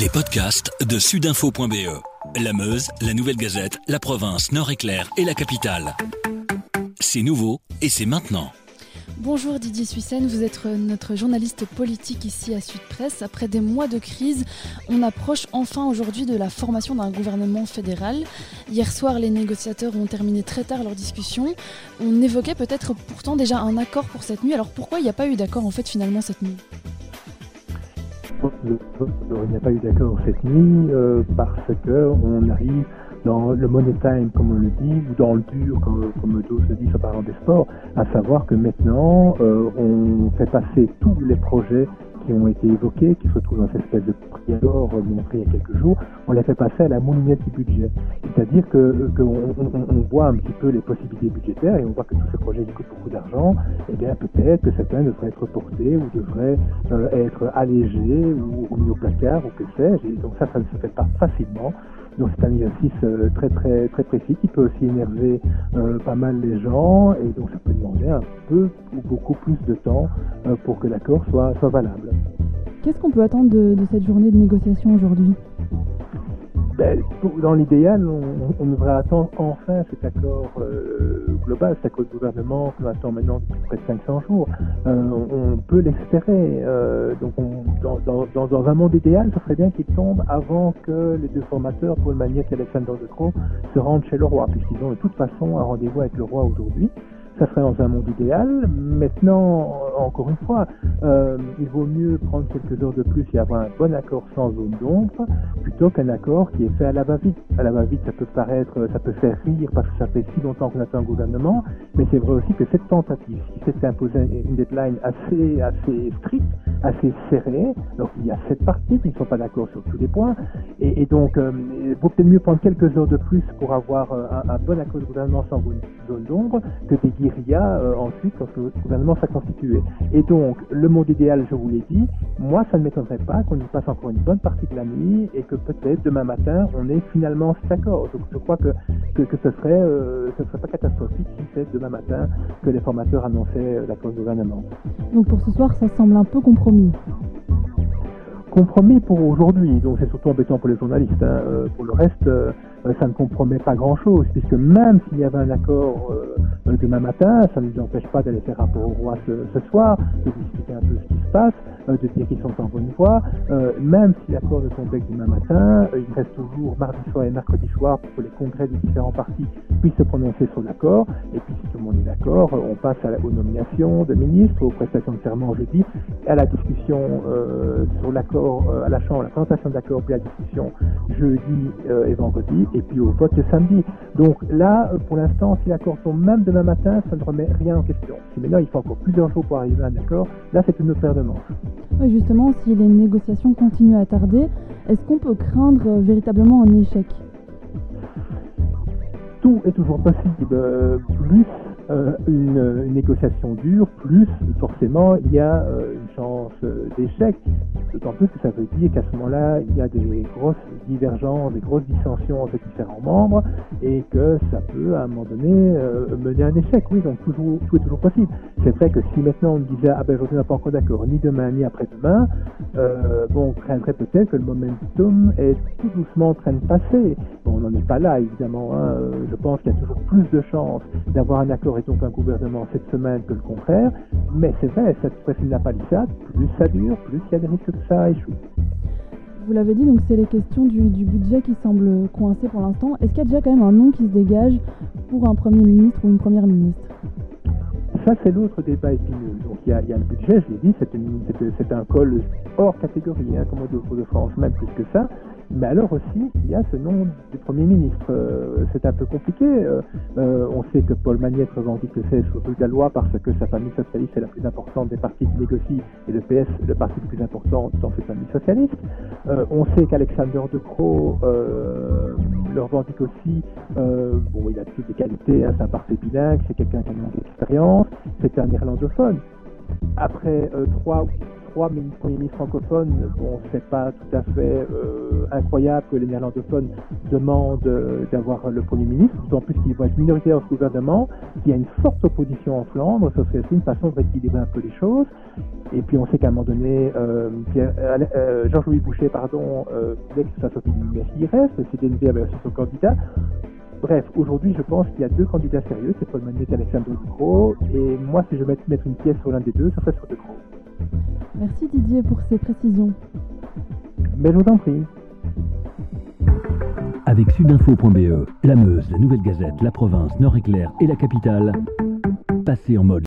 Les podcasts de sudinfo.be. La Meuse, la Nouvelle Gazette, la province, Nord-Éclair et la capitale. C'est nouveau et c'est maintenant. Bonjour Didier Suissen, vous êtes notre journaliste politique ici à Sud Presse. Après des mois de crise, on approche enfin aujourd'hui de la formation d'un gouvernement fédéral. Hier soir, les négociateurs ont terminé très tard leur discussion. On évoquait peut-être pourtant déjà un accord pour cette nuit. Alors pourquoi il n'y a pas eu d'accord en fait finalement cette nuit? Il n'y a pas eu d'accord cette nuit euh, parce que on arrive dans le money time, comme on le dit, ou dans le dur, comme, comme d'autres le disent en parlant des sports, à savoir que maintenant, euh, on fait passer tous les projets qui ont été évoqués, qui se trouvent dans cette espèce de prix d'or montré il y a quelques jours, on les fait passer à la moulinette du budget. C'est-à-dire que qu'on on, voit un petit peu les possibilités budgétaires et on voit que tous ces projets qui coûtent beaucoup d'argent, et eh bien peut-être que certains devraient être reportés ou devraient euh, être allégés ou, mis au placard ou que sais-je. Donc ça, ça ne se fait pas facilement. Donc c'est un exercice euh, très très très précis qui peut aussi énerver euh, pas mal les gens et donc ça peut demander un peu ou beaucoup plus de temps euh, pour que l'accord soit, soit valable. Qu'est-ce qu'on peut attendre de cette journée de négociation aujourd'hui ben, dans l'idéal, on, devrait attendre enfin cet accord euh, global, cet accord de gouvernement qu'on attend maintenant près de 500 jours. Euh, on, peut l'espérer. Euh, donc, dans, un monde idéal, ce serait bien qu'il tombe avant que les deux formateurs, Paul Magnette et Alexander De Croo, se rendent chez le roi, puisqu'ils ont de toute façon un rendez-vous avec le roi aujourd'hui ça serait dans un monde idéal. Maintenant, encore une fois, euh, il vaut mieux prendre quelques heures de plus et avoir un bon accord sans zone d'ombre, plutôt qu'un accord qui est fait à la va-vite. À la va-vite, ça peut paraître, ça peut faire rire parce que ça fait si longtemps qu'on attend un gouvernement, mais c'est vrai aussi que cette tentative, qui s'est imposée une deadline assez, assez stricte, assez serrée, donc il y a sept parties qui ne sont pas d'accord sur tous les points, et, donc euh, il vaut peut-être mieux prendre quelques heures de plus pour avoir euh, un, bon accord de gouvernement sans zone d'ombre que des a euh, ensuite quand le gouvernement s'est constitué. Et donc, le monde idéal, je vous l'ai dit, moi, ça ne m'étonnerait pas qu'on y passe encore une bonne partie de la nuit et que peut-être demain matin, on ait finalement cet accord. Donc, je crois que, que, ce serait, ce serait pas catastrophique si c'est demain matin que les formateurs annonçaient l'accord du gouvernement. Donc, pour ce soir, ça semble un peu compromis compromis pour aujourd'hui, donc c'est surtout embêtant pour les journalistes. Hein. pour le reste, ça ne compromet pas grand-chose, puisque même s'il y avait un accord euh, demain matin, ça ne nous empêche pas d'aller faire rapport au roi ce, soir, de discuter un peu ce qui se passe, euh, de dire qu'ils sont en bonne voie. Euh, même si l'accord ne tombe que demain matin, il reste toujours mardi soir et mercredi soir pour que les congrès des différents partis puissent se prononcer sur l'accord. Et puis si tout le monde est d'accord, on passe à aux nominations de ministres, aux prestations de serment jeudi, à la discussion sur l'accord à la Chambre, la présentation de l'accord, puis la discussion jeudi et vendredi, et puis au vote samedi. Donc là, pour l'instant, si l'accord tombe même demain matin, ça ne remet rien en question. Si maintenant il faut encore plusieurs jours pour arriver à un accord, là c'est une autre paire de manches. Justement, si les négociations continuent à tarder, est-ce qu'on peut craindre euh, véritablement un échec? Tout est toujours possible. Euh, plus euh, une, négociation dure, plus forcément il y a une chance d'échec. D'autant plus que ça veut dire qu'à ce moment-là, il y a des grosses divergences, des grosses dissensions entre différents membres, et que ça peut à un moment donné euh, mener à un échec. Oui, donc toujours, tout est toujours possible. C'est vrai que si maintenant on me disait ah ben aujourd'hui on n'est pas encore d'accord, ni demain ni après-demain, euh, bon, on craindrait peut-être que le momentum est tout doucement en train de passer. Bon, on n'en est pas là évidemment. Hein. Euh, je pense qu'il y a toujours plus de chances d'avoir un accord donc un gouvernement cette semaine que le contraire? Mais c'est vrai, cette fois-ci la palissade, plus ça dure, plus il y a des risques ça échoue. Vous l'avez dit, donc c'est les questions du, budget qui semblent coincées pour l'instant. Est-ce qu'il y a déjà quand même un nom qui se dégage pour un Premier ministre ou une Première ministre? C'est l'autre débat épineux. Donc, il y, a, le budget, je l'ai dit, c'est un col hors catégorie, hein, comme au de France, même plus que ça. Mais alors aussi, il y a ce nom du Premier ministre. Euh, c'est un peu compliqué. Euh, euh, on sait que Paul Magnette revendique que c'est sur la loi parce que sa famille socialiste est la plus importante des partis qui négocient et le PS le parti le plus important dans cette famille socialiste. on sait qu'Alexander De Croo le revendique aussi. bon, il a toutes les qualités, hein, c'est un parti bilingue, c'est quelqu'un qui a une expérience, c'est un néerlandophone. Après trois trois premiers ministres francophones, bon, c'est pas tout à fait euh, incroyable que les néerlandophones demandent euh, d'avoir le Premier ministre, d'autant plus qu'ils vont être minoritaires ce gouvernement, qu'il y a une forte opposition en Flandre, ça c'est une façon d'équilibrer un peu les choses. Et puis on sait qu'à un moment donné, euh, euh Georges-Louis Boucher, pardon, soit mais il reste, c'est DNV avait aussi son candidat. Bref, aujourd'hui, je pense qu'il y a deux candidats sérieux, c'est Paul Manet et Alexandre De et moi, si je vais mettre une pièce sur l'un des deux, ça serait sur De Merci Didier pour ces précisions. Mais je vous en prie. Avec sudinfo.be, la Meuse, la Nouvelle Gazette, la province, Nord-Éclair et la capitale, passez en mode